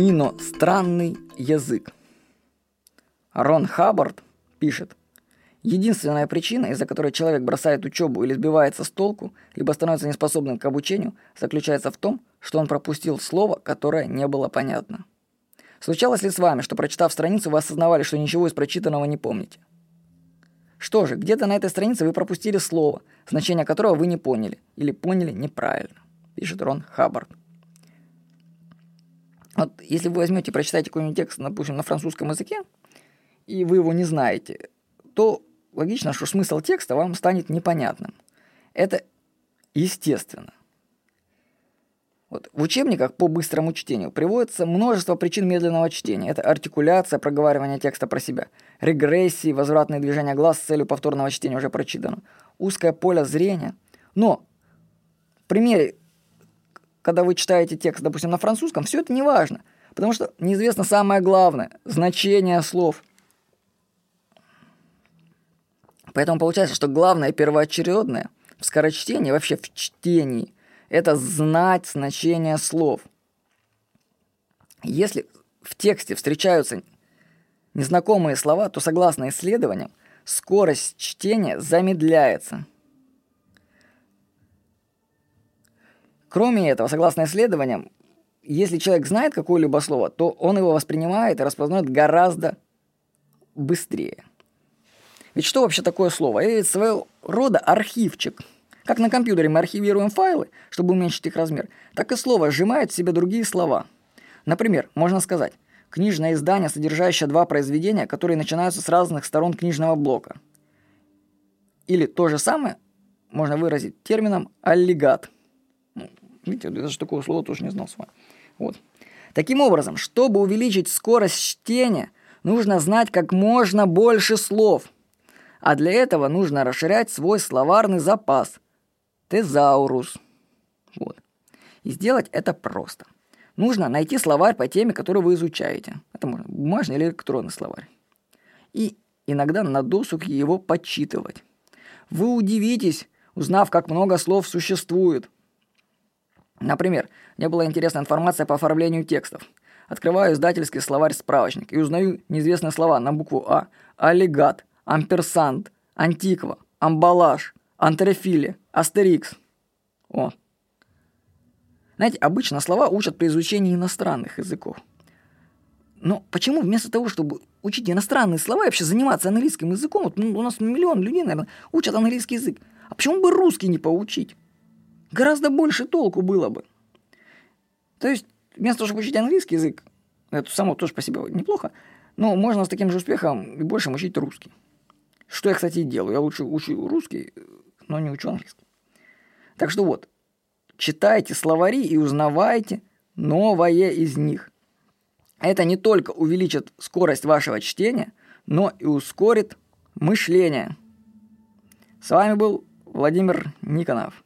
Иностранный язык. Рон Хаббард пишет, Единственная причина, из-за которой человек бросает учебу или сбивается с толку, либо становится неспособным к обучению, заключается в том, что он пропустил слово, которое не было понятно. Случалось ли с вами, что прочитав страницу, вы осознавали, что ничего из прочитанного не помните? Что же, где-то на этой странице вы пропустили слово, значение которого вы не поняли, или поняли неправильно, пишет Рон Хаббард. Вот если вы возьмете прочитаете какой-нибудь текст, допустим, на французском языке, и вы его не знаете, то логично, что смысл текста вам станет непонятным. Это естественно. Вот в учебниках по быстрому чтению приводится множество причин медленного чтения. Это артикуляция, проговаривание текста про себя, регрессии, возвратные движения глаз с целью повторного чтения уже прочитано, узкое поле зрения. Но в примере когда вы читаете текст, допустим, на французском, все это не важно, потому что неизвестно самое главное – значение слов. Поэтому получается, что главное первоочередное в скорочтении, вообще в чтении, это знать значение слов. Если в тексте встречаются незнакомые слова, то согласно исследованиям, скорость чтения замедляется – Кроме этого, согласно исследованиям, если человек знает какое-либо слово, то он его воспринимает и распознает гораздо быстрее. Ведь что вообще такое слово? Это своего рода архивчик. Как на компьютере мы архивируем файлы, чтобы уменьшить их размер, так и слово сжимает в себе другие слова. Например, можно сказать «книжное издание, содержащее два произведения, которые начинаются с разных сторон книжного блока». Или то же самое можно выразить термином «аллигат». Видите, я даже такого слова тоже не знал с вами. Вот. Таким образом, чтобы увеличить скорость чтения, нужно знать как можно больше слов. А для этого нужно расширять свой словарный запас. Тезаурус. Вот. И сделать это просто. Нужно найти словарь по теме, которую вы изучаете. Это можно бумажный или электронный словарь. И иногда на досуг его подсчитывать. Вы удивитесь, узнав, как много слов существует – Например, мне была интересная информация по оформлению текстов. Открываю издательский словарь-справочник и узнаю неизвестные слова на букву А. Аллигат, амперсант, антиква, амбалаж, антрофилия, астерикс. О. Знаете, обычно слова учат при изучении иностранных языков. Но почему вместо того, чтобы учить иностранные слова и вообще заниматься английским языком, вот ну, у нас миллион людей, наверное, учат английский язык, а почему бы русский не поучить? Гораздо больше толку было бы. То есть, вместо того, чтобы учить английский язык, это само тоже по себе неплохо, но можно с таким же успехом и большим учить русский. Что я, кстати, и делаю. Я лучше учу русский, но не учу английский. Так что вот, читайте словари и узнавайте новое из них. Это не только увеличит скорость вашего чтения, но и ускорит мышление. С вами был Владимир Никонов.